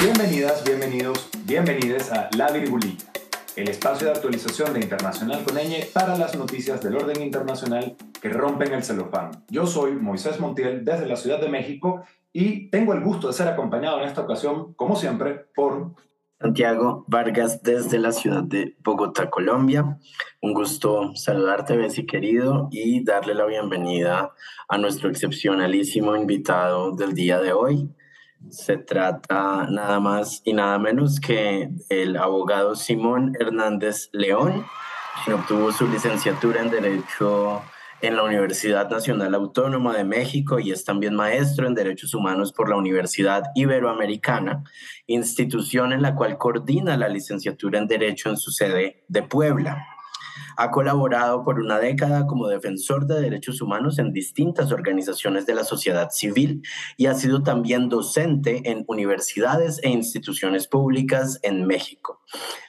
Bienvenidas, bienvenidos, bienvenides a La Virgulita, el espacio de actualización de Internacional con para las noticias del orden internacional que rompen el celofán. Yo soy Moisés Montiel desde la Ciudad de México y tengo el gusto de ser acompañado en esta ocasión, como siempre, por Santiago Vargas desde la ciudad de Bogotá, Colombia. Un gusto saludarte, Bessie querido, y darle la bienvenida a nuestro excepcionalísimo invitado del día de hoy. Se trata nada más y nada menos que el abogado Simón Hernández León, quien obtuvo su licenciatura en Derecho en la Universidad Nacional Autónoma de México y es también maestro en Derechos Humanos por la Universidad Iberoamericana, institución en la cual coordina la licenciatura en Derecho en su sede de Puebla. Ha colaborado por una década como defensor de derechos humanos en distintas organizaciones de la sociedad civil y ha sido también docente en universidades e instituciones públicas en México.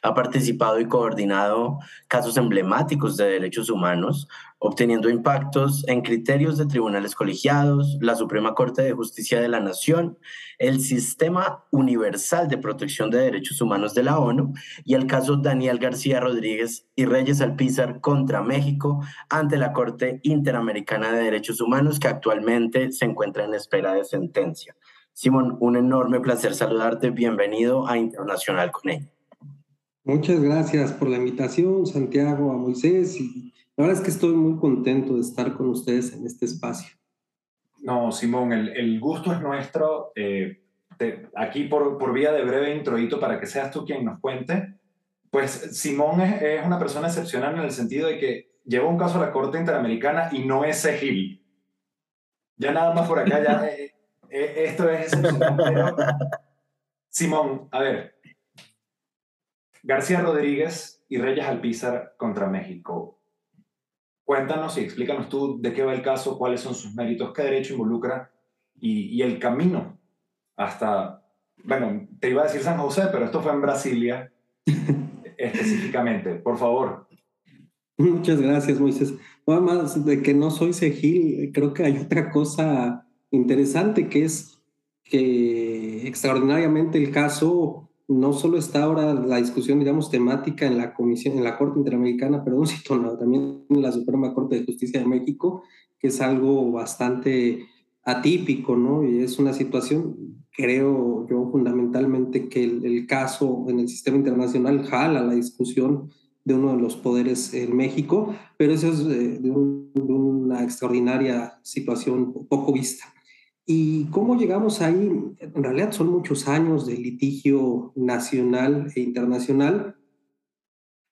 Ha participado y coordinado casos emblemáticos de derechos humanos, obteniendo impactos en criterios de tribunales colegiados, la Suprema Corte de Justicia de la Nación, el Sistema Universal de Protección de Derechos Humanos de la ONU y el caso Daniel García Rodríguez y Reyes Contra México ante la Corte Interamericana de Derechos Humanos que actualmente se encuentra en espera de sentencia. Simón, un enorme placer saludarte. Bienvenido a Internacional con él. Muchas gracias por la invitación, Santiago, a Moisés y la verdad es que estoy muy contento de estar con ustedes en este espacio. No, Simón, el, gusto es nuestro. Eh, aquí por, por, vía de breve introito para que seas tú quien nos cuente. Pues Simón es, una persona excepcional en el sentido de que lleva un caso a la Corte Interamericana y no es Egil. Ya nada más por acá, ya eh, eh, esto es excepcional. Simón, a ver. García Rodríguez y Reyes Alpizar contra México. Cuéntanos y explícanos tú de qué va el caso, cuáles son sus méritos, qué derecho involucra y, el camino hasta, bueno, te iba a decir San José, pero esto fue en Brasilia específicamente. Por favor. Muchas gracias, Moisés. Además de que no soy Segil, creo que hay otra cosa interesante que es que extraordinariamente el caso no solo está ahora la discusión, digamos, temática en la Comisión, en la Corte Interamericana, perdón, sino también en la Suprema Corte de Justicia de México, que es algo bastante atípico, ¿no? Y es una situación, creo yo fundamentalmente, que el, caso en el sistema internacional jala la discusión de uno de los poderes en México, pero eso es eh, de una extraordinaria situación poco vista. ¿Y cómo llegamos ahí? En realidad son muchos años de litigio nacional e internacional.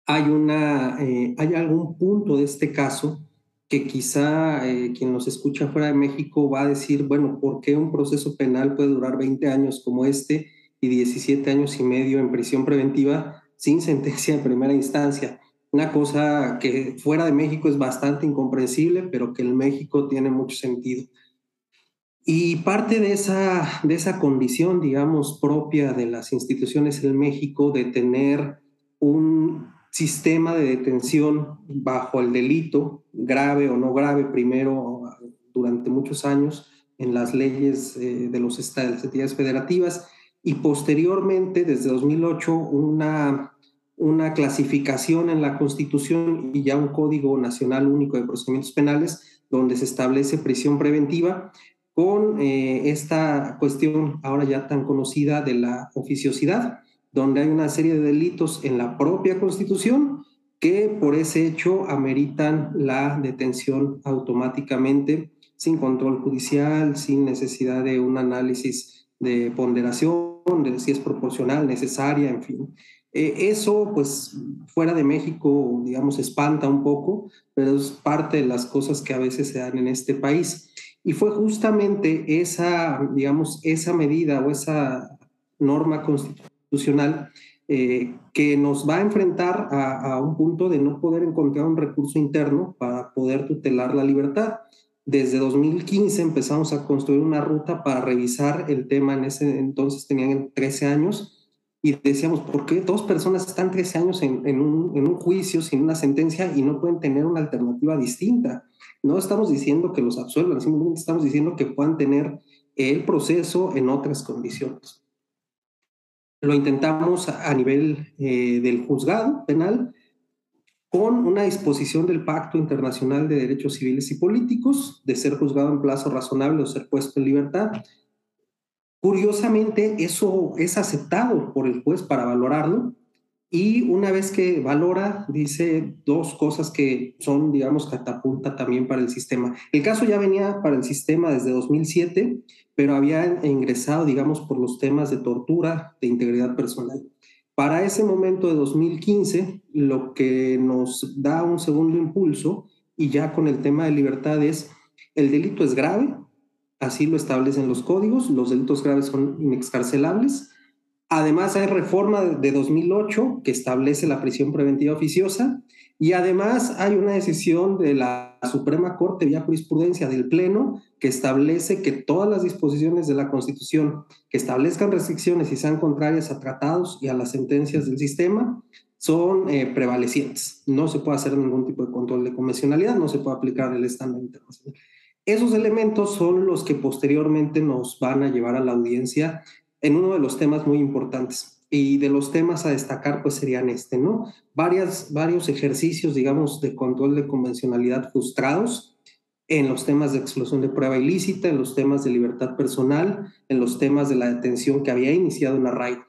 Hay, una, eh, hay algún punto de este caso que quizá eh, quien nos escucha fuera de México va a decir, bueno, ¿por qué un proceso penal puede durar 20 años como este y 17 años y medio en prisión preventiva sin sentencia en primera instancia? Una cosa que fuera de México es bastante incomprensible, pero que en México tiene mucho sentido. Y parte de esa, de esa condición, digamos, propia de las instituciones en México de tener un sistema de detención bajo el delito, grave o no grave, primero durante muchos años en las leyes eh, de, los, de las entidades federativas y posteriormente, desde 2008, una, una clasificación en la Constitución y ya un Código Nacional Único de Procedimientos Penales donde se establece prisión preventiva con eh, esta cuestión ahora ya tan conocida de la oficiosidad, donde hay una serie de delitos en la propia Constitución que por ese hecho ameritan la detención automáticamente, sin control judicial, sin necesidad de un análisis de ponderación, de si es proporcional, necesaria, en fin. Eh, eso, pues, fuera de México, digamos, espanta un poco, pero es parte de las cosas que a veces se dan en este país. Y fue justamente esa, digamos, esa medida o esa norma constitucional eh, que nos va a enfrentar a, a, un punto de no poder encontrar un recurso interno para poder tutelar la libertad. Desde 2015 empezamos a construir una ruta para revisar el tema. En ese entonces tenían 13 años y decíamos, ¿por qué dos personas están 13 años en, en, un, en un juicio sin una sentencia y no pueden tener una alternativa distinta? No estamos diciendo que los absuelvan, simplemente estamos diciendo que puedan tener el proceso en otras condiciones. Lo intentamos a nivel eh, del juzgado penal con una disposición del Pacto Internacional de Derechos Civiles y Políticos de ser juzgado en plazo razonable o ser puesto en libertad. Curiosamente, eso es aceptado por el juez para valorarlo y una vez que valora, dice dos cosas que son, digamos, catapulta también para el sistema. El caso ya venía para el sistema desde 2007, pero había ingresado, digamos, por los temas de tortura, de integridad personal. Para ese momento de 2015, lo que nos da un segundo impulso, y ya con el tema de libertad, es el delito es grave, así lo establecen los códigos, los delitos graves son inexcarcelables. Además, hay reforma de 2008 que establece la prisión preventiva oficiosa y además hay una decisión de la Suprema Corte vía jurisprudencia del Pleno que establece que todas las disposiciones de la Constitución que establezcan restricciones y sean contrarias a tratados y a las sentencias del sistema son eh, prevalecientes. No se puede hacer ningún tipo de control de convencionalidad, no se puede aplicar el estándar internacional. Esos elementos son los que posteriormente nos van a llevar a la audiencia en uno de los temas muy importantes y de los temas a destacar pues serían este, ¿no? Varias, varios ejercicios, digamos, de control de convencionalidad frustrados en los temas de exclusión de prueba ilícita, en los temas de libertad personal, en los temas de la detención que había iniciado en arraigo.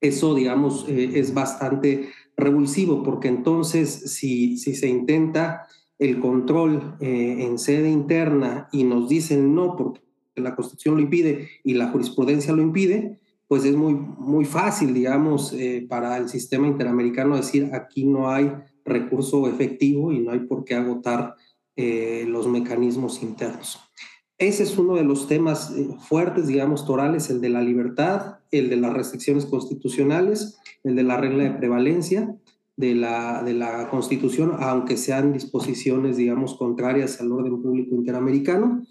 Eso, digamos, eh, es bastante revulsivo porque entonces si, si se intenta el control eh, en sede interna y nos dicen no porque la Constitución lo impide y la jurisprudencia lo impide, pues es muy, muy fácil, digamos, eh, para el sistema interamericano decir aquí no hay recurso efectivo y no hay por qué agotar eh, los mecanismos internos. Ese es uno de los temas eh, fuertes, digamos, torales, el de la libertad, el de las restricciones constitucionales, el de la regla de prevalencia de la, de la Constitución, aunque sean disposiciones, digamos, contrarias al orden público interamericano.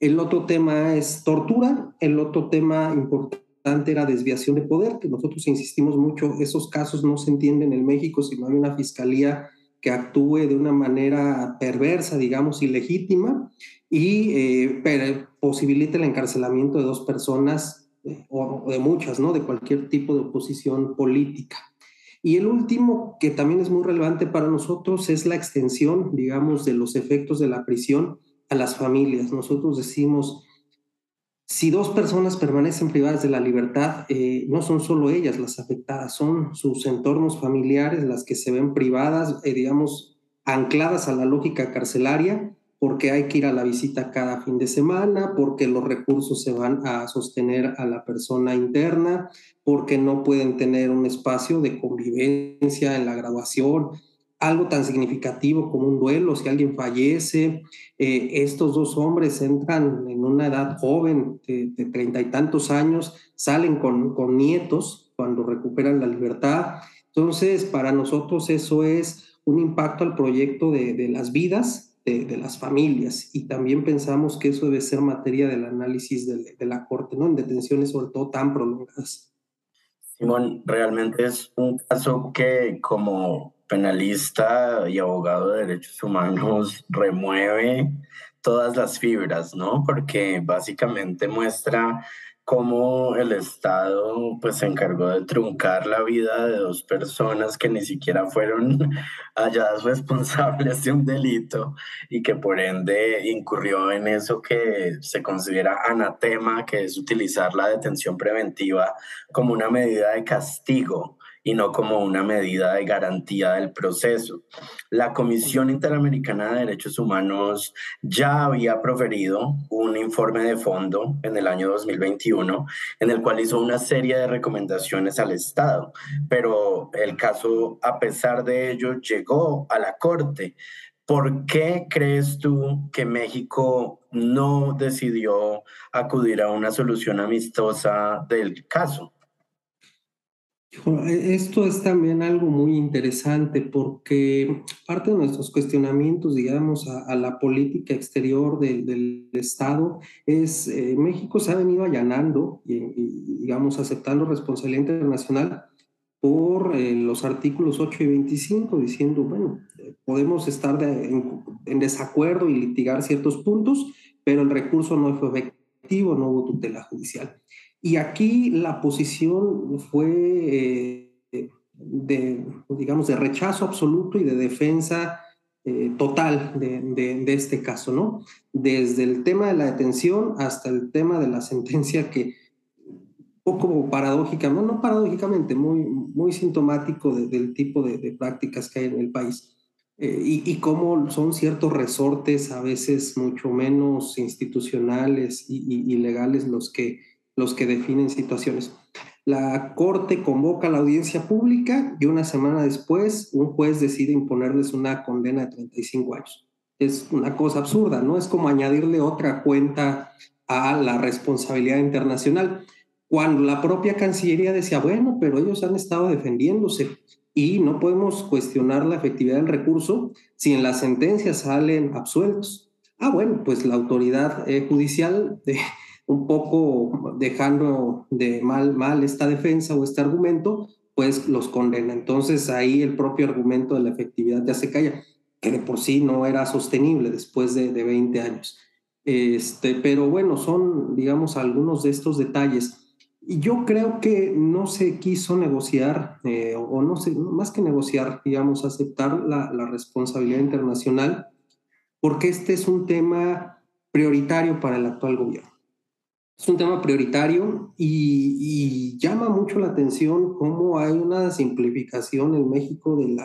El otro tema es tortura, el otro tema importante era desviación de poder, que nosotros insistimos mucho, esos casos no se entienden en México si no hay una fiscalía que actúe de una manera perversa, digamos, ilegítima, y eh, posibilite el encarcelamiento de dos personas eh, o, de muchas, ¿no? De cualquier tipo de oposición política. Y el último, que también es muy relevante para nosotros, es la extensión, digamos, de los efectos de la prisión a las familias. Nosotros decimos, si dos personas permanecen privadas de la libertad, eh, no son solo ellas las afectadas, son sus entornos familiares las que se ven privadas, eh, digamos, ancladas a la lógica carcelaria, porque hay que ir a la visita cada fin de semana, porque los recursos se van a sostener a la persona interna, porque no pueden tener un espacio de convivencia en la graduación, algo tan significativo como un duelo, si alguien fallece, eh, estos dos hombres entran en una edad joven de treinta y tantos años, salen con, con nietos cuando recuperan la libertad. Entonces, para nosotros eso es un impacto al proyecto de, de las vidas de, de, las familias y también pensamos que eso debe ser materia del análisis de, de la Corte, ¿no? En detenciones sobre todo tan prolongadas. Simón, realmente es un caso que como penalista y abogado de derechos humanos remueve todas las fibras, ¿no? Porque básicamente muestra cómo el Estado pues se encargó de truncar la vida de dos personas que ni siquiera fueron halladas responsables de un delito y que por ende incurrió en eso que se considera anatema, que es utilizar la detención preventiva como una medida de castigo y no como una medida de garantía del proceso. La Comisión Interamericana de Derechos Humanos ya había proferido un informe de fondo en el año 2021 en el cual hizo una serie de recomendaciones al Estado, pero el caso, a pesar de ello, llegó a la Corte. ¿Por qué crees tú que México no decidió acudir a una solución amistosa del caso? E, esto es también algo muy interesante porque parte de nuestros cuestionamientos, digamos, a, la política exterior del, Estado es, eh, México se ha venido allanando y, digamos, aceptando responsabilidad internacional por eh, los artículos 8 y 25, diciendo, bueno, podemos estar en, en, desacuerdo y litigar ciertos puntos, pero el recurso no fue efectivo, no hubo tutela judicial. Y aquí la posición fue eh, de, digamos, de rechazo absoluto y de defensa eh, total de, de, este caso, ¿no? Desde el tema de la detención hasta el tema de la sentencia que poco paradójicamente, no, paradójicamente, muy, muy sintomático del tipo de, prácticas que hay en el país. Eh, y, y, cómo son ciertos resortes a veces mucho menos institucionales y, y, y legales los que, los que definen situaciones. La Corte convoca a la audiencia pública y una semana después un juez decide imponerles una condena de 35 años. Es una cosa absurda, ¿no? Es como añadirle otra cuenta a la responsabilidad internacional. Cuando la propia Cancillería decía, bueno, pero ellos han estado defendiéndose y no podemos cuestionar la efectividad del recurso si en las sentencias salen absueltos. Ah, bueno, pues la autoridad eh, judicial de, un poco dejando de mal, mal esta defensa o este argumento, pues los condena. Entonces ahí el propio argumento de la efectividad ya se calla, que de por sí no era sostenible después de, de 20 años. Este, pero bueno, son, digamos, algunos de estos detalles. Y yo creo que no se quiso negociar, eh, o no sé, más que negociar, digamos, aceptar la, la responsabilidad internacional, porque este es un tema prioritario para el actual gobierno. Es un tema prioritario y, llama mucho la atención cómo hay una simplificación en México de,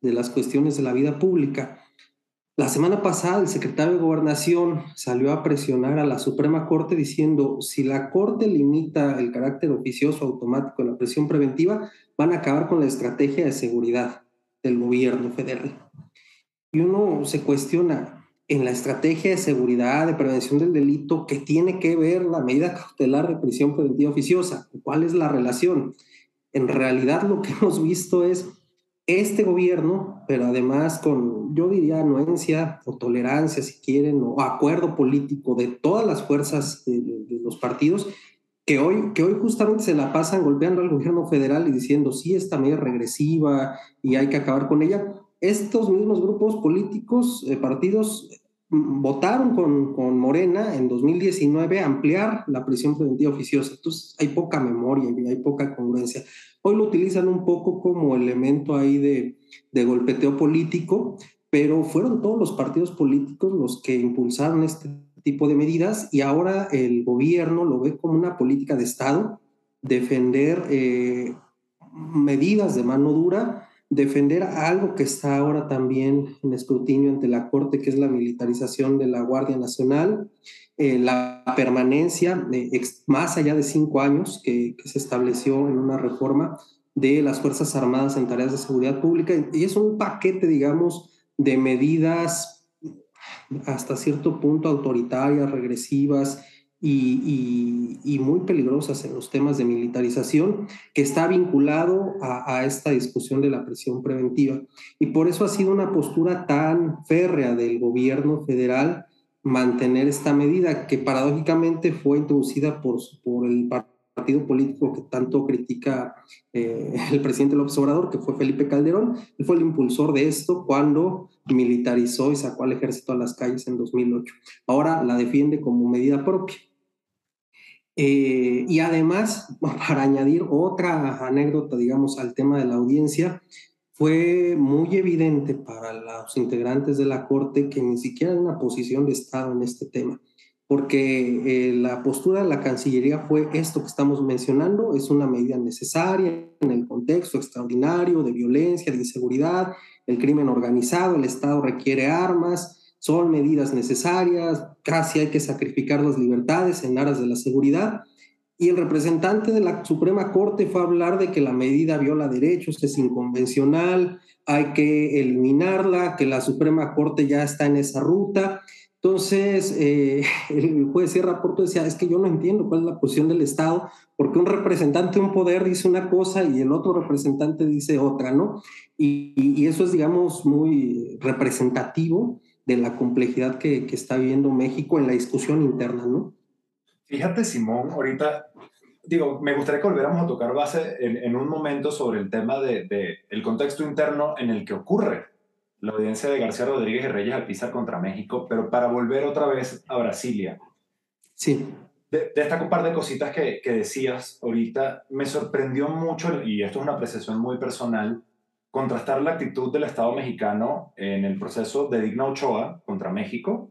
de las cuestiones de la vida pública. La semana pasada el secretario de Gobernación salió a presionar a la Suprema Corte diciendo, si la Corte limita el carácter oficioso automático de la presión preventiva, van a acabar con la estrategia de seguridad del gobierno federal. Y uno se cuestiona, en la estrategia de seguridad, de prevención del delito, que tiene que ver la medida cautelar de prisión preventiva oficiosa. ¿Cuál es la relación? En realidad lo que hemos visto es este gobierno, pero además con, yo diría, anuencia o tolerancia, si quieren, o acuerdo político de todas las fuerzas de, de los partidos, que hoy, que hoy justamente se la pasan golpeando al gobierno federal y diciendo, sí, esta medida regresiva y hay que acabar con ella, estos mismos grupos políticos, eh, partidos, mm, votaron con, con, Morena en 2019 ampliar la prisión preventiva oficiosa. Entonces hay poca memoria hay poca congruencia. Hoy lo utilizan un poco como elemento ahí de, de golpeteo político, pero fueron todos los partidos políticos los que impulsaron este tipo de medidas y ahora el gobierno lo ve como una política de Estado, defender eh, medidas de mano dura defender algo que está ahora también en escrutinio ante la Corte, que es la militarización de la Guardia Nacional, eh, la permanencia más allá de cinco años que, se estableció en una reforma de las Fuerzas Armadas en tareas de seguridad pública. Y es un paquete, digamos, de medidas hasta cierto punto autoritarias, regresivas, y, muy peligrosas en los temas de militarización, que está vinculado a, esta discusión de la presión preventiva. Y por eso ha sido una postura tan férrea del gobierno federal mantener esta medida, que paradójicamente fue introducida por, por el partido político que tanto critica eh, el presidente López Obrador, que fue Felipe Calderón. Él fue el impulsor de esto cuando militarizó y sacó al ejército a las calles en 2008. Ahora la defiende como medida propia. Eh, y además, para añadir otra anécdota, digamos, al tema de la audiencia, fue muy evidente para los integrantes de la Corte que ni siquiera hay una posición de Estado en este tema, porque eh, la postura de la Cancillería fue esto que estamos mencionando, es una medida necesaria en el contexto extraordinario de violencia, de inseguridad, el crimen organizado, el Estado requiere armas, son medidas necesarias, casi hay que sacrificar las libertades en aras de la seguridad. Y el representante de la Suprema Corte fue a hablar de que la medida viola derechos, es inconvencional, hay que eliminarla, que la Suprema Corte ya está en esa ruta. Entonces, eh, el juez Sierra Porto decía, es que yo no entiendo cuál es la posición del Estado, porque un representante de un poder dice una cosa y el otro representante dice otra, ¿no? Y, y eso es, digamos, muy representativo de la complejidad que, que, está viviendo México en la discusión interna, ¿no? Fíjate, Simón, ahorita, digo, me gustaría que volviéramos a tocar base en, en un momento sobre el tema del de, el contexto interno en el que ocurre la audiencia de García Rodríguez y Reyes Alpizar contra México, pero para volver otra vez a Brasilia. Sí. de, esta par de cositas que, que decías ahorita, me sorprendió mucho, y esto es una apreciación muy personal, contrastar la actitud del Estado mexicano en el proceso de Digna Ochoa contra México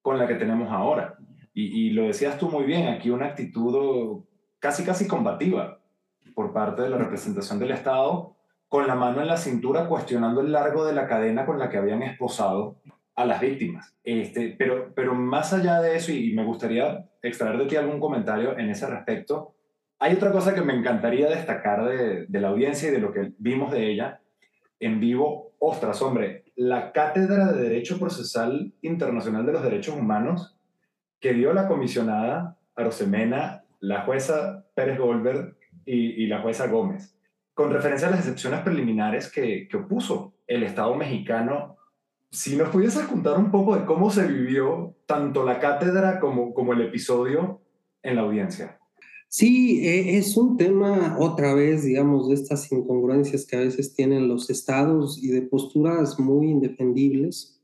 con la que tenemos ahora. Y, y, lo decías tú muy bien, aquí una actitud casi, casi combativa por parte de la representación del Estado, con la mano en la cintura cuestionando el largo de la cadena con la que habían esposado a las víctimas. Este, pero, pero más allá de eso, y me gustaría extraer de ti algún comentario en ese respecto, hay otra cosa que me encantaría destacar de, la audiencia y de lo que vimos de ella en vivo. Ostras, hombre, la Cátedra de Derecho Procesal Internacional de los Derechos Humanos que dio la comisionada Arosemena, la jueza Pérez Goldberg y la jueza Gómez, con referencia a las excepciones preliminares que, que opuso el Estado mexicano si nos pudieses contar un poco de cómo se vivió tanto la cátedra como, como el episodio en la audiencia. Sí, e, es un tema otra vez, digamos, de estas incongruencias que a veces tienen los estados y de posturas muy indefendibles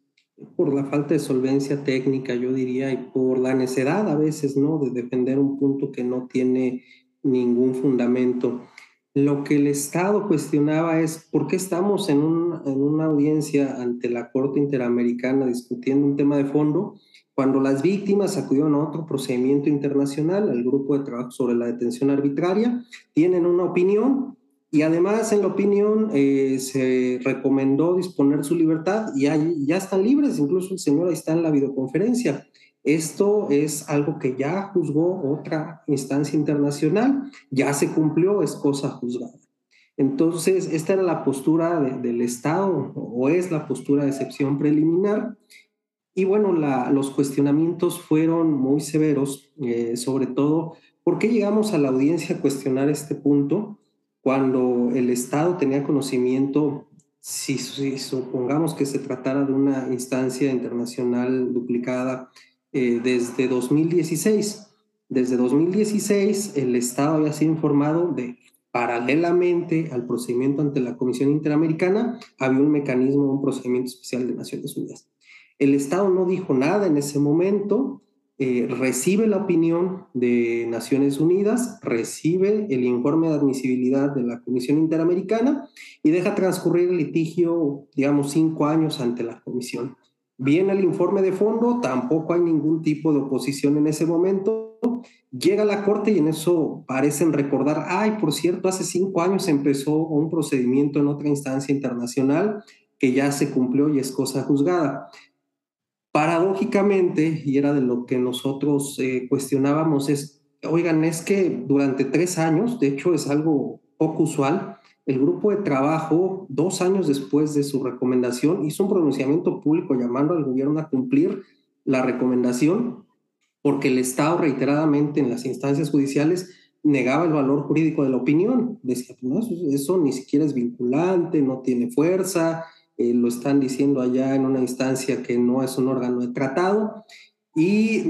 por la falta de solvencia técnica, yo diría, y por la necedad a veces, ¿no? De defender un punto que no tiene ningún fundamento. Lo que el Estado cuestionaba es por qué estamos en, una audiencia ante la Corte Interamericana discutiendo un tema de fondo cuando las víctimas acudieron a otro procedimiento internacional, al grupo de trabajo sobre la detención arbitraria, tienen una opinión y además en la opinión eh, se recomendó disponer su libertad y ya están libres, incluso el señor ahí está en la videoconferencia. Esto es algo que ya juzgó otra instancia internacional, ya se cumplió, es cosa juzgada. Entonces, esta era la postura del Estado o es la postura de excepción preliminar. Y bueno, los cuestionamientos fueron muy severos, eh, sobre todo, ¿por qué llegamos a la audiencia a cuestionar este punto cuando el Estado tenía conocimiento, si supongamos que se tratara de una instancia internacional duplicada, eh, desde 2016. Desde 2016 el Estado había sido informado de paralelamente al procedimiento ante la Comisión Interamericana había un mecanismo, un procedimiento especial de Naciones Unidas. El Estado no dijo nada en ese momento, eh, recibe la opinión de Naciones Unidas, recibe el informe de admisibilidad de la Comisión Interamericana y deja transcurrir el litigio, digamos, cinco años ante la Comisión. Viene el informe de fondo, tampoco hay ningún tipo de oposición en ese momento. Llega la corte y en eso parecen recordar, ay, por cierto, hace cinco años empezó un procedimiento en otra instancia internacional que ya se cumplió y es cosa juzgada. Paradójicamente, y era de lo que nosotros eh, cuestionábamos, es, oigan, es que durante tres años, de hecho es algo poco usual, el grupo de trabajo, dos años después de su recomendación, hizo un pronunciamiento público llamando al gobierno a cumplir la recomendación porque el Estado reiteradamente en las instancias judiciales negaba el valor jurídico de la opinión. Decía, no, eso, ni siquiera es vinculante, no tiene fuerza, eh, lo están diciendo allá en una instancia que no es un órgano de tratado y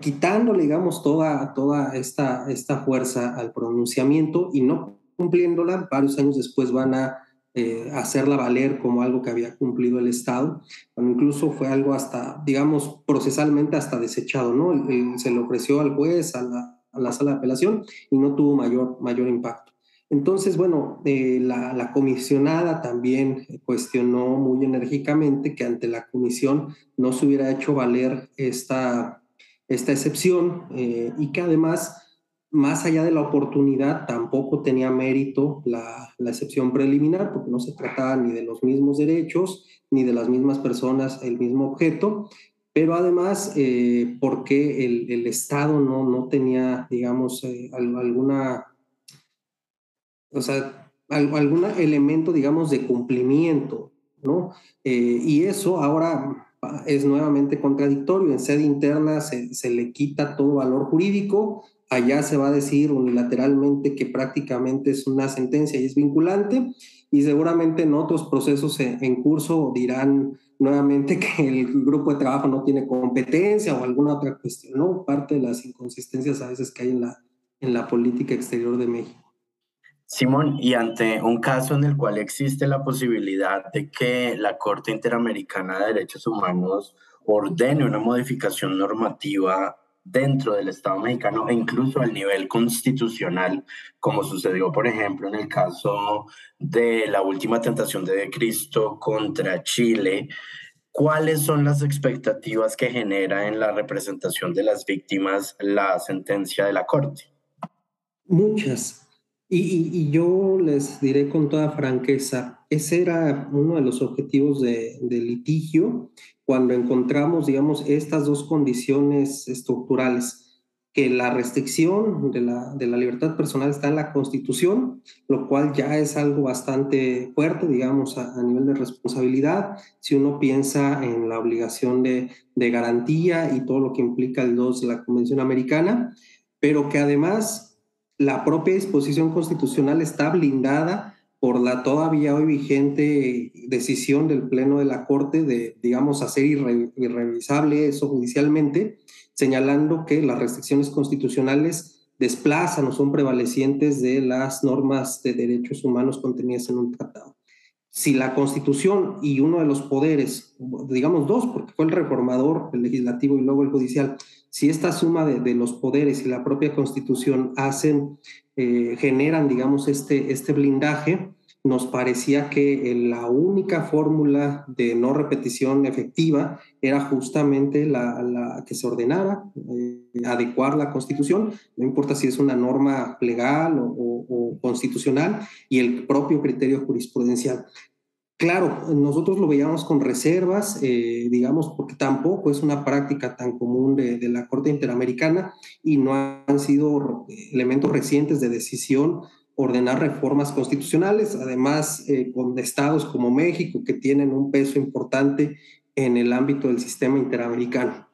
quitándole, digamos, toda, toda esta, esta fuerza al pronunciamiento y no cumpliéndola, varios años después van a eh, hacerla valer como algo que había cumplido el Estado, cuando incluso fue algo hasta, digamos, procesalmente hasta desechado, ¿no? se le ofreció al juez, a la, a la, sala de apelación y no tuvo mayor, mayor impacto. Entonces, bueno, eh, la, la, comisionada también cuestionó muy enérgicamente que ante la comisión no se hubiera hecho valer esta, esta excepción eh, y que además más allá de la oportunidad, tampoco tenía mérito la, excepción preliminar, porque no se trataba ni de los mismos derechos, ni de las mismas personas, el mismo objeto, pero además eh, porque el, Estado no, no tenía, digamos, eh, alguna, o sea, algún elemento, digamos, de cumplimiento, ¿no? Eh, y eso ahora es nuevamente contradictorio. En sede interna se, se le quita todo valor jurídico, allá se va a decir unilateralmente que prácticamente es una sentencia y es vinculante, y seguramente en otros procesos en, curso dirán nuevamente que el grupo de trabajo no tiene competencia o alguna otra cuestión, ¿no? Parte de las inconsistencias a veces que hay en la, en la política exterior de México. Simón, y ante un caso en el cual existe la posibilidad de que la Corte Interamericana de Derechos Humanos ordene una modificación normativa dentro del Estado mexicano e incluso al nivel constitucional, como sucedió, por ejemplo, en el caso de la última tentación de Cristo contra Chile. ¿Cuáles son las expectativas que genera en la representación de las víctimas la sentencia de la Corte? Muchas. Y, yo les diré con toda franqueza, ese era uno de los objetivos de, del litigio cuando encontramos, digamos, estas dos condiciones estructurales, que la restricción de la, de la libertad personal está en la Constitución, lo cual ya es algo bastante fuerte, digamos, a, nivel de responsabilidad, si uno piensa en la obligación de, de garantía y todo lo que implica el 2 de la Convención Americana, pero que además la propia disposición constitucional está blindada por la todavía hoy vigente decisión del Pleno de la Corte de, digamos, hacer irrevisable eso judicialmente, señalando que las restricciones constitucionales desplazan o son prevalecientes de las normas de derechos humanos contenidas en un tratado. Si la Constitución y uno de los poderes, digamos dos, porque fue el reformador, el legislativo y luego el judicial, si esta suma de, los poderes y la propia Constitución hacen eh, generan, digamos, este, este blindaje, nos parecía que la única fórmula de no repetición efectiva era justamente la, que se ordenara eh, adecuar la constitución, no importa si es una norma legal o, constitucional, y el propio criterio jurisprudencial. Claro, nosotros lo veíamos con reservas, eh, digamos, porque tampoco es una práctica tan común de, la Corte Interamericana y no han sido elementos recientes de decisión ordenar reformas constitucionales, además eh, con estados como México que tienen un peso importante en el ámbito del sistema interamericano.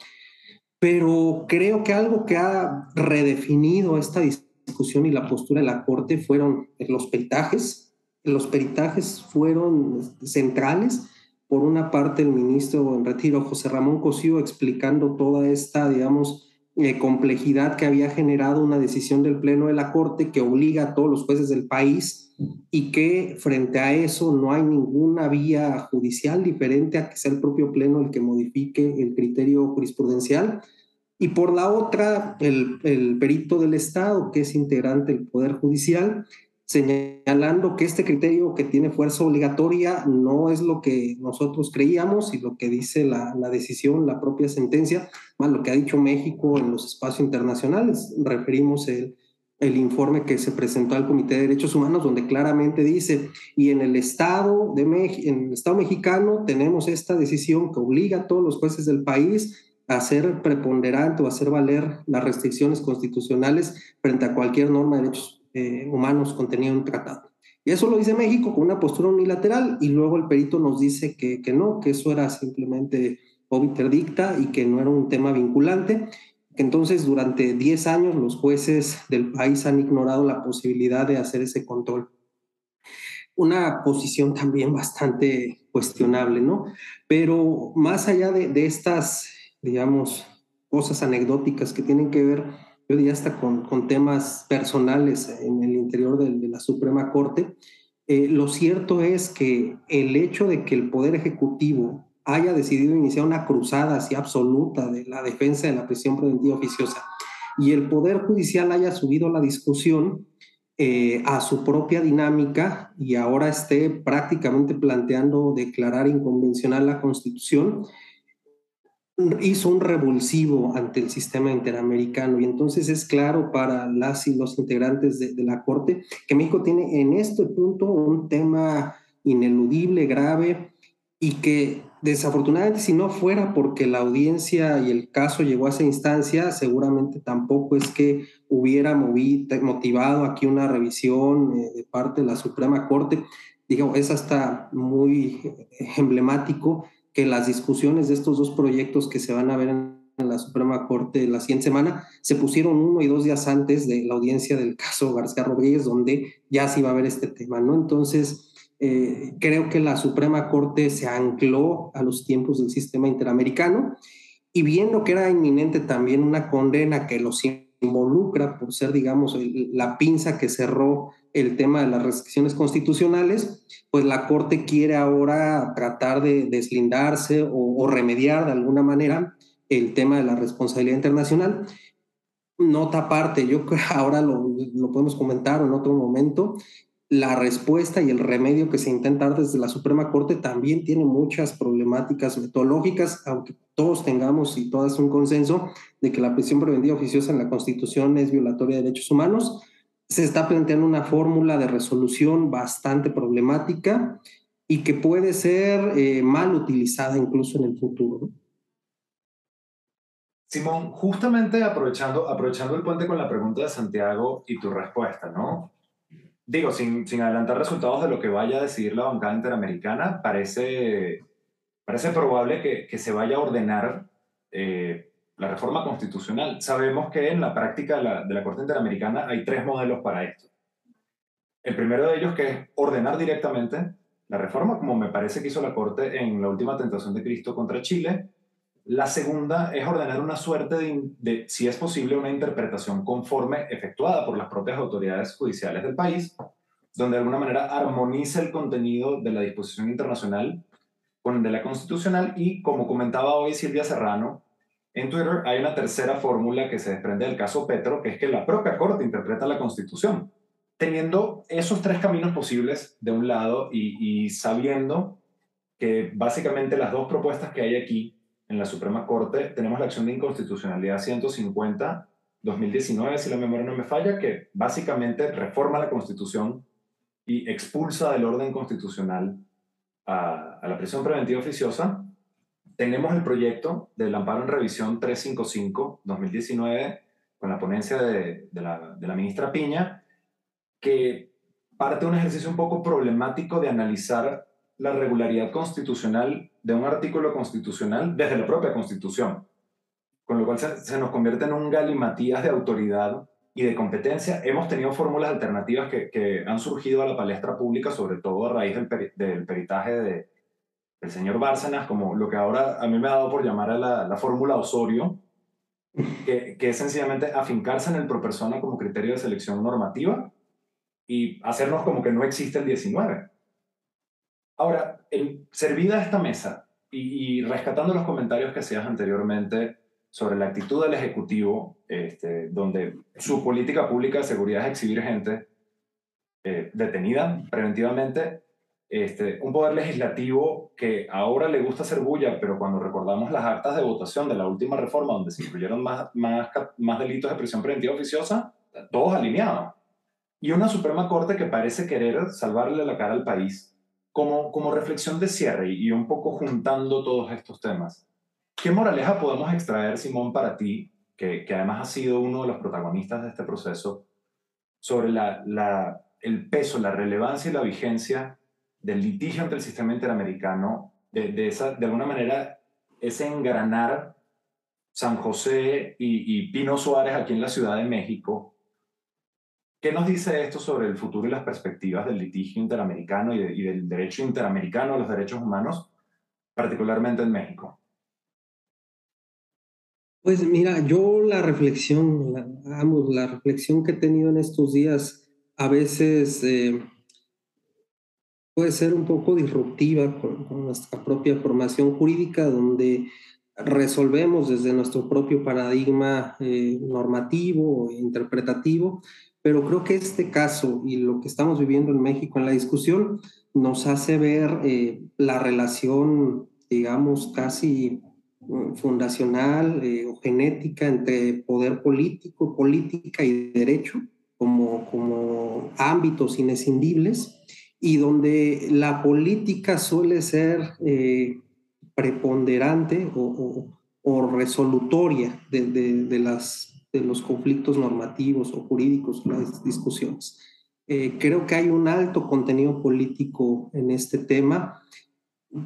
Pero creo que algo que ha redefinido esta discusión y la postura de la Corte fueron los peritajes. Los peritajes fueron centrales. Por una parte, el ministro en retiro, José Ramón Cosío, explicando toda esta, digamos, eh, complejidad que había generado una decisión del Pleno de la Corte que obliga a todos los jueces del país y que frente a eso no hay ninguna vía judicial diferente a que sea el propio Pleno el que modifique el criterio jurisprudencial. Y por la otra, el, el perito del Estado, que es integrante del Poder Judicial, señalando que este criterio que tiene fuerza obligatoria no es lo que nosotros creíamos y lo que dice la, decisión, la propia sentencia, más lo que ha dicho México en los espacios internacionales. Referimos el, el informe que se presentó al Comité de Derechos Humanos, donde claramente dice, y en el Estado, de en el Estado mexicano tenemos esta decisión que obliga a todos los jueces del país a hacer preponderante o hacer valer las restricciones constitucionales frente a cualquier norma de derechos eh, humanos contenido en un tratado. Y eso lo dice México con una postura unilateral y luego el perito nos dice que, que no, que eso era simplemente obiter dicta y que no era un tema vinculante. Entonces, durante 10 años los jueces del país han ignorado la posibilidad de hacer ese control. Una posición también bastante cuestionable, ¿no? Pero más allá de, de estas, digamos, cosas anecdóticas que tienen que ver yo diría hasta con, con temas personales en el interior de, la Suprema Corte, eh, lo cierto es que el hecho de que el Poder Ejecutivo haya decidido iniciar una cruzada así absoluta de la defensa de la prisión preventiva oficiosa y el Poder Judicial haya subido la discusión eh, a su propia dinámica y ahora esté prácticamente planteando declarar inconvencional la Constitución, hizo un revulsivo ante el sistema interamericano y entonces es claro para las y los integrantes de, la Corte que México tiene en este punto un tema ineludible, grave y que desafortunadamente si no fuera porque la audiencia y el caso llegó a esa instancia, seguramente tampoco es que hubiera motivado aquí una revisión eh, de parte de la Suprema Corte. Digo, es hasta muy emblemático que las discusiones de estos dos proyectos que se van a ver en la Suprema Corte la siguiente semana se pusieron uno y dos días antes de la audiencia del caso García Rodríguez, donde ya se iba a ver este tema, ¿no? Entonces, eh, creo que la Suprema Corte se ancló a los tiempos del sistema interamericano y viendo que era inminente también una condena que los involucra por ser, digamos, la pinza que cerró el tema de las restricciones constitucionales, pues la Corte quiere ahora tratar de deslindarse o, remediar de alguna manera el tema de la responsabilidad internacional. Nota aparte, yo creo ahora lo, podemos comentar en otro momento, la respuesta y el remedio que se intenta dar desde la Suprema Corte también tiene muchas problemáticas metodológicas, aunque todos tengamos y todas un consenso de que la prisión preventiva oficiosa en la Constitución es violatoria de derechos humanos. Se está planteando una fórmula de resolución bastante problemática y que puede ser eh, mal utilizada incluso en el futuro. Simón, justamente aprovechando, aprovechando el puente con la pregunta de Santiago y tu respuesta, ¿no? Digo, sin, sin adelantar resultados de lo que vaya a decidir la bancada interamericana, parece, parece probable que, que se vaya a ordenar eh, la reforma constitucional. Sabemos que en la práctica de la, de Corte Interamericana hay tres modelos para esto. El primero de ellos que es ordenar directamente la reforma, como me parece que hizo la Corte en la última tentación de Cristo contra Chile. La segunda es ordenar una suerte de, si es posible, una interpretación conforme efectuada por las propias autoridades judiciales del país, donde de alguna manera armonice el contenido de la disposición internacional con el de la constitucional y, como comentaba hoy Silvia Serrano, en Twitter hay una tercera fórmula que se desprende del caso Petro, que es que la propia Corte interpreta la Constitución teniendo esos tres caminos posibles de un lado y, sabiendo que básicamente las dos propuestas que hay aquí en la Suprema Corte, tenemos la acción de inconstitucionalidad 150 2019, si la memoria no me falla, que básicamente reforma la Constitución y expulsa del orden constitucional a, la prisión preventiva oficiosa. Tenemos el proyecto del amparo en revisión 355-2019 con la ponencia de, la, de la ministra Piña, que parte de un ejercicio un poco problemático de analizar la regularidad constitucional de un artículo constitucional desde la propia Constitución, con lo cual se, nos convierte en un galimatías de autoridad y de competencia. Hemos tenido fórmulas alternativas que, que, han surgido a la palestra pública, sobre todo a raíz del, del peritaje de, del señor Bárcenas, como lo que ahora a mí me ha dado por llamar a la, la fórmula Osorio, que, que, es sencillamente afincarse en el pro persona como criterio de selección normativa y hacernos como que no existe el 19. Ahora, en, servida esta mesa y, rescatando los comentarios que hacías anteriormente sobre la actitud del Ejecutivo, este, donde su política pública de seguridad es exhibir gente eh, detenida preventivamente, este, un poder legislativo que ahora le gusta hacer bulla, pero cuando recordamos las actas de votación de la última reforma, donde se incluyeron más, más, más delitos de prisión preventiva oficiosa, todos alineados y una Suprema Corte que parece querer salvarle la cara al país. Como, como reflexión de cierre y un poco juntando todos estos temas, ¿qué moraleja podemos extraer, Simón, para ti, que, que además ha sido uno de los protagonistas de este proceso, sobre la, la, el peso, la relevancia y la vigencia del litigio entre el sistema interamericano, de, de, esa, de alguna manera ese engranar San José y, y Pino Suárez aquí en la Ciudad de México, ¿Qué nos dice esto sobre el futuro y las perspectivas del litigio interamericano y, del derecho interamericano a los derechos humanos, particularmente en México? Pues mira, yo la reflexión, la, la reflexión que he tenido en estos días a veces eh, puede ser un poco disruptiva con, nuestra propia formación jurídica, donde resolvemos desde nuestro propio paradigma eh, normativo e interpretativo. Pero creo que este caso y lo que estamos viviendo en México en la discusión nos hace ver eh, la relación, digamos, casi mm, fundacional eh, o genética entre poder político, política y derecho como, como ámbitos inescindibles y donde la política suele ser eh, preponderante o, o, resolutoria de, las de los conflictos normativos o jurídicos, las discusiones. Eh, creo que hay un alto contenido político en este tema.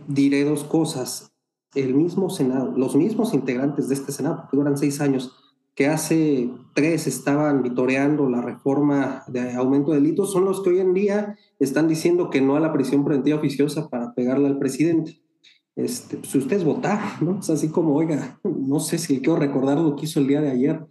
Diré dos cosas. El mismo Senado, los mismos integrantes de este Senado, que duran seis años, que hace tres estaban vitoreando la reforma de aumento de delitos, son los que hoy en día están diciendo que no a la prisión preventiva oficiosa para pegarle al presidente. Este, si ustedes votaron, ¿no? Es así como, oiga, no sé si quiero recordar lo que hizo el día de ayer,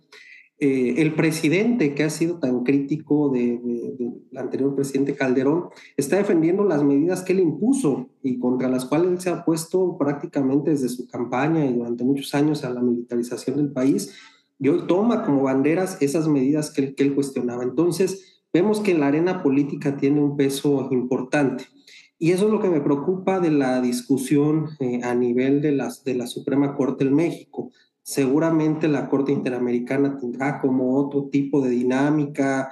eh, el presidente que ha sido tan crítico del de, anterior presidente Calderón está defendiendo las medidas que él impuso y contra las cuales él se ha puesto prácticamente desde su campaña y durante muchos años a la militarización del país y hoy toma como banderas esas medidas que, que él cuestionaba. Entonces, vemos que la arena política tiene un peso importante. Y eso es lo que me preocupa de la discusión eh, a nivel de, las, de la Suprema Corte en México. Seguramente la Corte Interamericana tendrá como otro tipo de dinámica,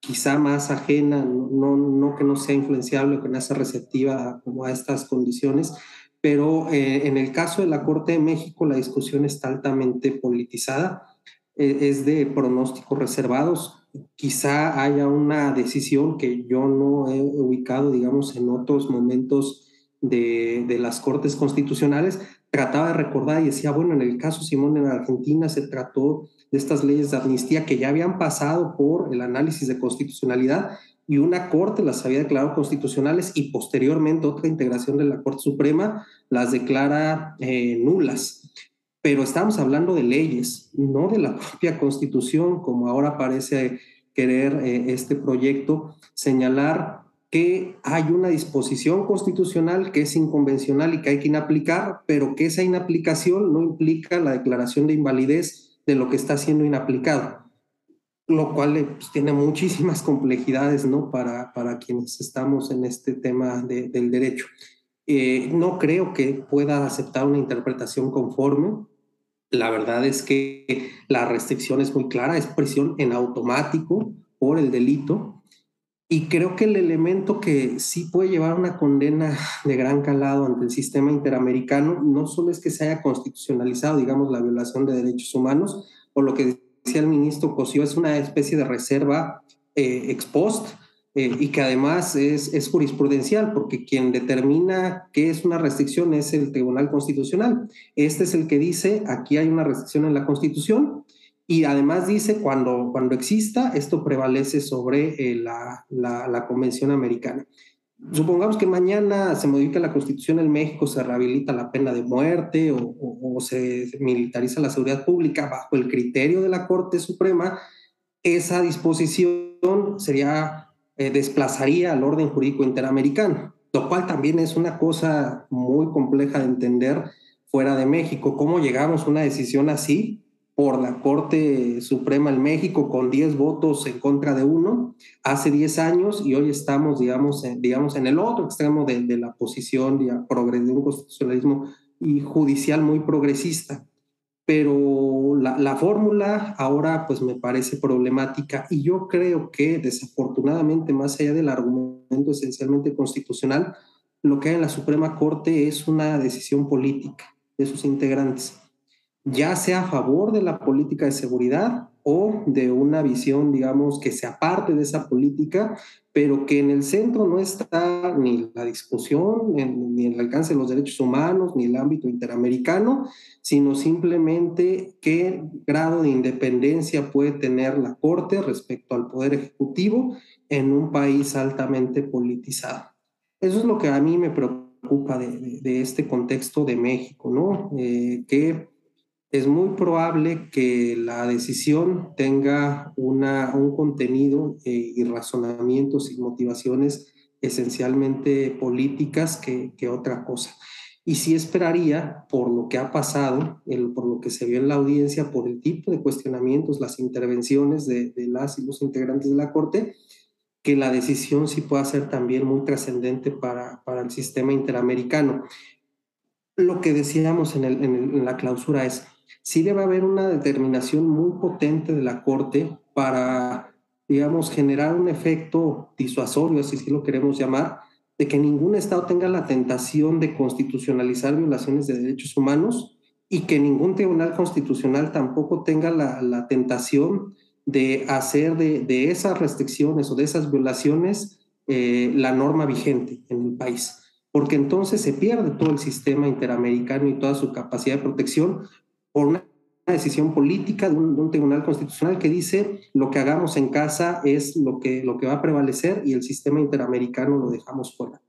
quizá más ajena, no, no que no sea influenciable o que no sea receptiva como a estas condiciones, pero eh, en el caso de la Corte de México la discusión está altamente politizada, es de pronósticos reservados, quizá haya una decisión que yo no he ubicado, digamos, en otros momentos de, de, las cortes constitucionales. Trataba de recordar y decía, bueno, en el caso Simón en Argentina se trató de estas leyes de amnistía que ya habían pasado por el análisis de constitucionalidad y una corte las había declarado constitucionales y posteriormente otra integración de la Corte Suprema las declara eh, nulas pero estamos hablando de leyes, no de la propia constitución, como ahora parece querer eh, este proyecto señalar que hay una disposición constitucional que es inconvencional y que hay que inaplicar, pero que esa inaplicación no implica la declaración de invalidez de lo que está siendo inaplicado, lo cual eh, pues, tiene muchísimas complejidades ¿no? para, para quienes estamos en este tema del derecho. Eh, no creo que pueda aceptar una interpretación conforme. La verdad es que la restricción es muy clara, es prisión en automático por el delito. Y creo que el elemento que sí puede llevar una condena de gran calado ante el sistema interamericano no solo es que se haya constitucionalizado, digamos, la violación de derechos humanos, o lo que decía el ministro Cosío, es una especie de reserva eh, ex post, eh, y que además es, es, jurisprudencial, porque quien determina qué es una restricción es el Tribunal Constitucional. Este es el que dice, aquí hay una restricción en la Constitución, y además dice, cuando, cuando exista, esto prevalece sobre eh, la, la, Convención Americana. Supongamos que mañana se modifica la Constitución en México, se rehabilita la pena de muerte o, o se militariza la seguridad pública bajo el criterio de la Corte Suprema, esa disposición sería eh, desplazaría al orden jurídico interamericano, lo cual también es una cosa muy compleja de entender fuera de México. ¿Cómo llegamos a una decisión así por la Corte Suprema en México con 10 votos en contra de uno hace 10 años y hoy estamos, digamos, en, digamos, en el otro extremo de, la posición de, de un constitucionalismo y judicial muy progresista? pero la, fórmula ahora pues me parece problemática y yo creo que desafortunadamente más allá del argumento esencialmente constitucional, lo que hay en la Suprema Corte es una decisión política de sus integrantes, ya sea a favor de la política de seguridad o de una visión, digamos, que se aparte de esa política, pero que en el centro no está ni la discusión, ni el alcance de los derechos humanos, ni el ámbito interamericano, sino simplemente qué grado de independencia puede tener la Corte respecto al Poder Ejecutivo en un país altamente politizado. Eso es lo que a mí me preocupa de, este contexto de México, ¿no? Eh, que es muy probable que la decisión tenga un contenido eh, y razonamientos y motivaciones esencialmente políticas que, que, otra cosa. Y sí esperaría, por lo que ha pasado, por lo que se vio en la audiencia, por el tipo de cuestionamientos, las intervenciones de, las y los integrantes de la Corte, que la decisión sí pueda ser también muy trascendente para, para el sistema interamericano. Lo que decíamos en la clausura es, sí debe haber una determinación muy potente de la Corte para, digamos, generar un efecto disuasorio, si lo queremos llamar, de que ningún Estado tenga la tentación de constitucionalizar violaciones de derechos humanos y que ningún tribunal constitucional tampoco tenga la, tentación de hacer de, esas restricciones o de esas violaciones eh, la norma vigente en el país. Porque entonces se pierde todo el sistema interamericano y toda su capacidad de protección, por una decisión política de un, tribunal constitucional que dice lo que hagamos en casa es lo que, lo que va a prevalecer y el sistema interamericano lo dejamos fuera.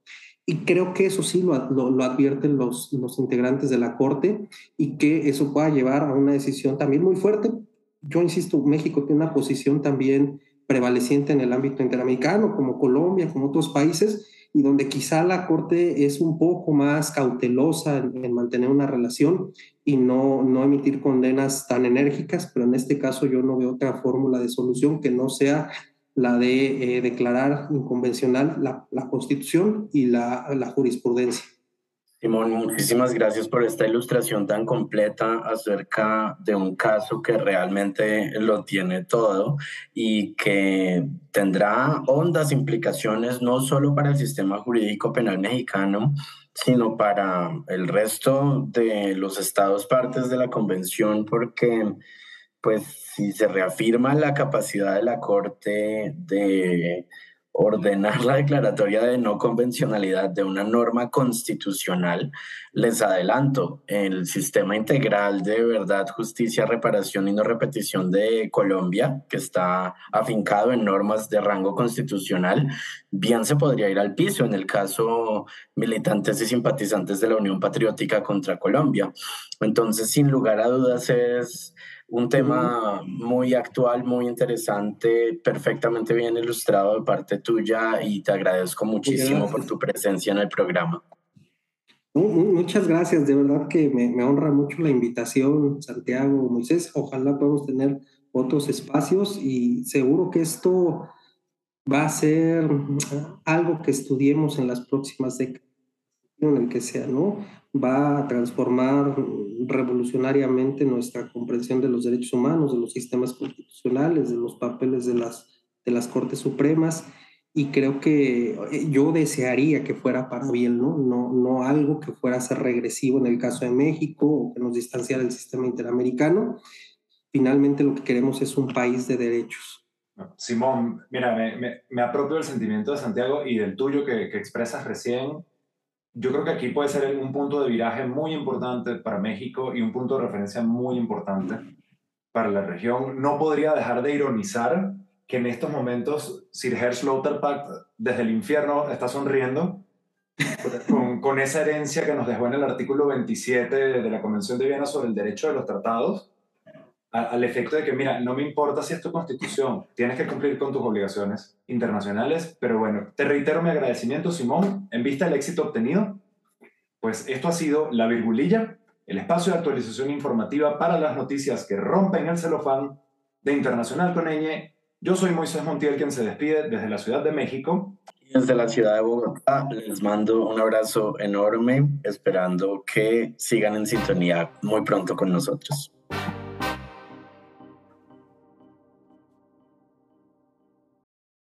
Y creo que eso sí lo, lo, advierten los, los integrantes de la Corte y que eso pueda llevar a una decisión también muy fuerte yo insisto, México tiene una posición también prevaleciente en el ámbito interamericano, como Colombia, como otros países, y donde quizá la Corte es un poco más cautelosa en, mantener una relación y no, no emitir condenas tan enérgicas, pero en este caso yo no veo otra fórmula de solución que no sea la de eh, declarar inconvencional la, la Constitución y la, la jurisprudencia. Simón, muchísimas gracias por esta ilustración tan completa acerca de un caso que realmente lo tiene todo y que tendrá hondas implicaciones no solo para el sistema jurídico penal mexicano, sino para el resto de los estados partes de la convención, porque pues si se reafirma la capacidad de la Corte de ordenar la declaratoria de no convencionalidad de una norma constitucional, les adelanto, el sistema integral de verdad, justicia, reparación y no repetición de Colombia, que está afincado en normas de rango constitucional, bien se podría ir al piso en el caso militantes y simpatizantes de la Unión Patriótica contra Colombia. Entonces, sin lugar a dudas, es un tema muy actual, muy interesante, perfectamente bien ilustrado de parte tuya y te agradezco muchísimo por tu presencia en el programa. Muchas gracias, de verdad que me, honra mucho la invitación, Santiago, Moisés. Ojalá podamos tener otros espacios y seguro que esto va a ser algo que estudiemos en las próximas décadas, en el que sea, ¿no? Va a transformar revolucionariamente nuestra comprensión de los derechos humanos, de los sistemas constitucionales, de los papeles de las, de las Cortes Supremas. Y creo que eh, yo desearía que fuera para bien, ¿no? No, no algo que fuera a ser regresivo en el caso de México o que nos distanciara del sistema interamericano. Finalmente lo que queremos es un país de derechos. Simón, mira, me, me, apropio del sentimiento de Santiago y del tuyo que, que expresas recién yo creo que aquí puede ser un punto de viraje muy importante para México y un punto de referencia muy importante para la región. No podría dejar de ironizar que en estos momentos Sir Hersch Lauterpacht desde el infierno está sonriendo con, con, esa herencia que nos dejó en el artículo 27 de la Convención de Viena sobre el derecho de los tratados al efecto de que, mira, no me importa si es tu constitución, tienes que cumplir con tus obligaciones internacionales, pero bueno, te reitero mi agradecimiento, Simón, en vista del éxito obtenido, pues esto ha sido La Virgulilla, el espacio de actualización informativa para las noticias que rompen el celofán de Internacional con Yo soy Moisés Montiel, quien se despide desde la Ciudad de México. Y desde la ciudad de Bogotá les mando un abrazo enorme, esperando que sigan en sintonía muy pronto con nosotros.